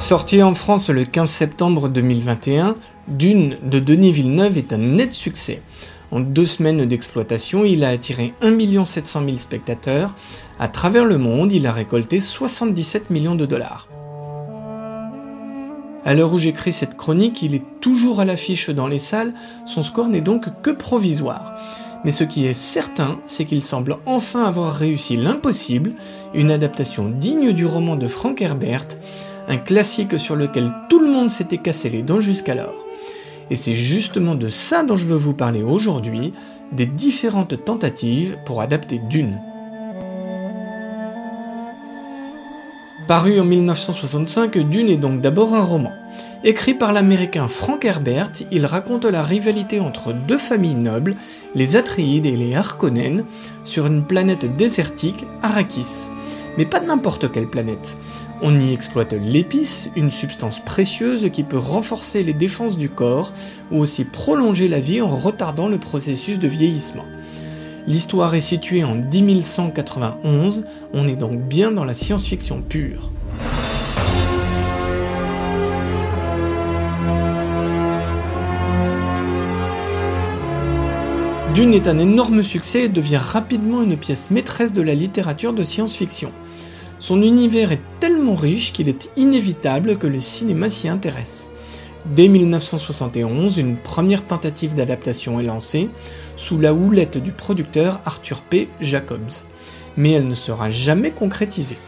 Sorti en France le 15 septembre 2021, Dune de Denis Villeneuve est un net succès. En deux semaines d'exploitation, il a attiré 1 700 000 spectateurs. À travers le monde, il a récolté 77 millions de dollars. À l'heure où j'écris cette chronique, il est toujours à l'affiche dans les salles, son score n'est donc que provisoire. Mais ce qui est certain, c'est qu'il semble enfin avoir réussi l'impossible, une adaptation digne du roman de Frank Herbert, un classique sur lequel tout le monde s'était cassé les dents jusqu'alors. Et c'est justement de ça dont je veux vous parler aujourd'hui, des différentes tentatives pour adapter Dune. Paru en 1965, Dune est donc d'abord un roman. Écrit par l'américain Frank Herbert, il raconte la rivalité entre deux familles nobles, les Atreides et les Harkonnen, sur une planète désertique, Arrakis. Mais pas n'importe quelle planète. On y exploite l'épice, une substance précieuse qui peut renforcer les défenses du corps ou aussi prolonger la vie en retardant le processus de vieillissement. L'histoire est située en 10191, on est donc bien dans la science-fiction pure. Dune est un énorme succès et devient rapidement une pièce maîtresse de la littérature de science-fiction. Son univers est tellement riche qu'il est inévitable que le cinéma s'y intéresse. Dès 1971, une première tentative d'adaptation est lancée, sous la houlette du producteur Arthur P. Jacobs, mais elle ne sera jamais concrétisée.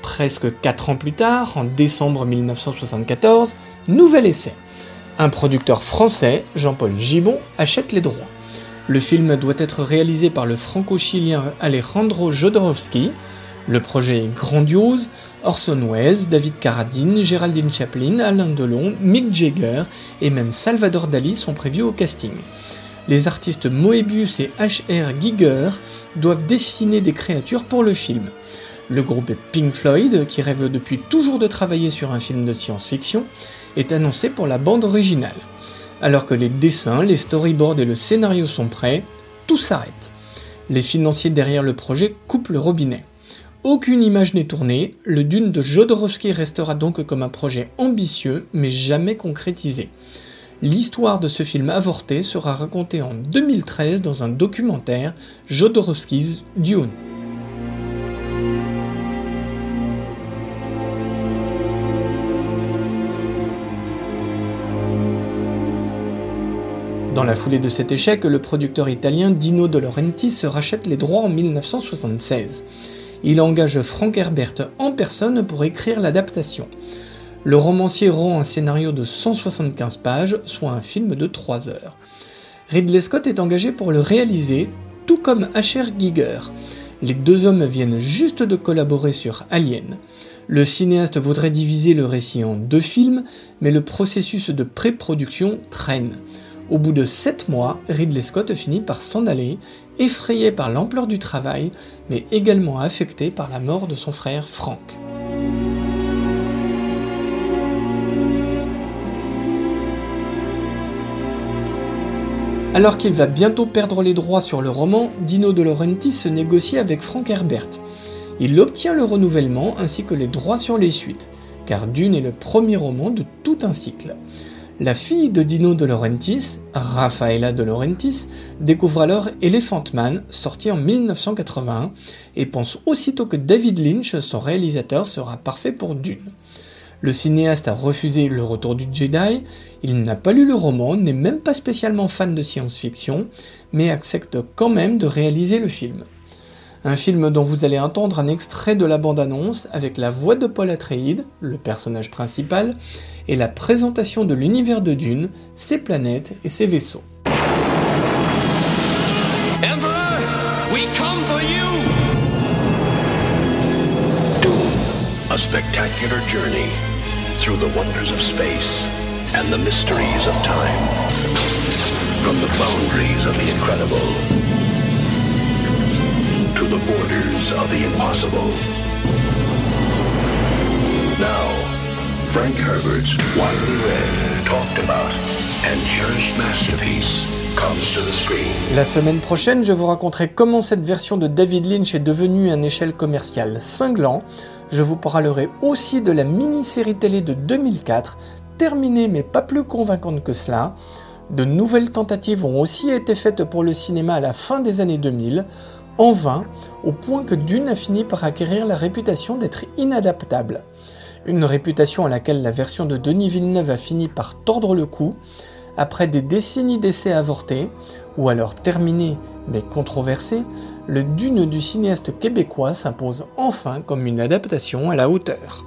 Presque 4 ans plus tard, en décembre 1974, nouvel essai. Un producteur français, Jean-Paul Gibon, achète les droits. Le film doit être réalisé par le franco-chilien Alejandro Jodorowsky, le projet est grandiose, Orson Welles, David Carradine, Géraldine Chaplin, Alain Delon, Mick Jagger et même Salvador Dali sont prévus au casting. Les artistes Moebius et H.R. Giger doivent dessiner des créatures pour le film. Le groupe Pink Floyd, qui rêve depuis toujours de travailler sur un film de science-fiction, est annoncé pour la bande originale. Alors que les dessins, les storyboards et le scénario sont prêts, tout s'arrête. Les financiers derrière le projet coupent le robinet. Aucune image n'est tournée, le Dune de Jodorowsky restera donc comme un projet ambitieux mais jamais concrétisé. L'histoire de ce film avorté sera racontée en 2013 dans un documentaire Jodorowsky's Dune. Dans la foulée de cet échec, le producteur italien Dino De Laurentiis se rachète les droits en 1976 il engage Frank Herbert en personne pour écrire l'adaptation. Le romancier rend un scénario de 175 pages, soit un film de 3 heures. Ridley Scott est engagé pour le réaliser, tout comme Asher Giger. Les deux hommes viennent juste de collaborer sur Alien. Le cinéaste voudrait diviser le récit en deux films, mais le processus de pré-production traîne. Au bout de 7 mois, Ridley Scott finit par s'en aller, effrayé par l'ampleur du travail, mais également affecté par la mort de son frère Frank. Alors qu'il va bientôt perdre les droits sur le roman, Dino De Laurentiis se négocie avec Frank Herbert. Il obtient le renouvellement ainsi que les droits sur les suites, car Dune est le premier roman de tout un cycle. La fille de Dino De Laurentiis, Rafaela De Laurentiis, découvre alors Elephant Man, sorti en 1981, et pense aussitôt que David Lynch, son réalisateur, sera parfait pour Dune. Le cinéaste a refusé Le Retour du Jedi, il n'a pas lu le roman, n'est même pas spécialement fan de science-fiction, mais accepte quand même de réaliser le film. Un film dont vous allez entendre un extrait de la bande-annonce avec la voix de Paul Atreides, le personnage principal, et la présentation de l'univers de Dune, ses planètes et ses vaisseaux. come for you! Dune, a spectacular journey through the wonders of space and the mysteries of time. From the boundaries of the incredible the borders of the impossible. Now, Frank Herbert's talked about, and cherished masterpiece. La semaine prochaine, je vous raconterai comment cette version de David Lynch est devenue un échelle commerciale cinglant. Je vous parlerai aussi de la mini-série télé de 2004, terminée mais pas plus convaincante que cela. De nouvelles tentatives ont aussi été faites pour le cinéma à la fin des années 2000, en vain, au point que Dune a fini par acquérir la réputation d'être inadaptable. Une réputation à laquelle la version de Denis Villeneuve a fini par tordre le cou, après des décennies d'essais avortés, ou alors terminés mais controversés, le Dune du cinéaste québécois s'impose enfin comme une adaptation à la hauteur.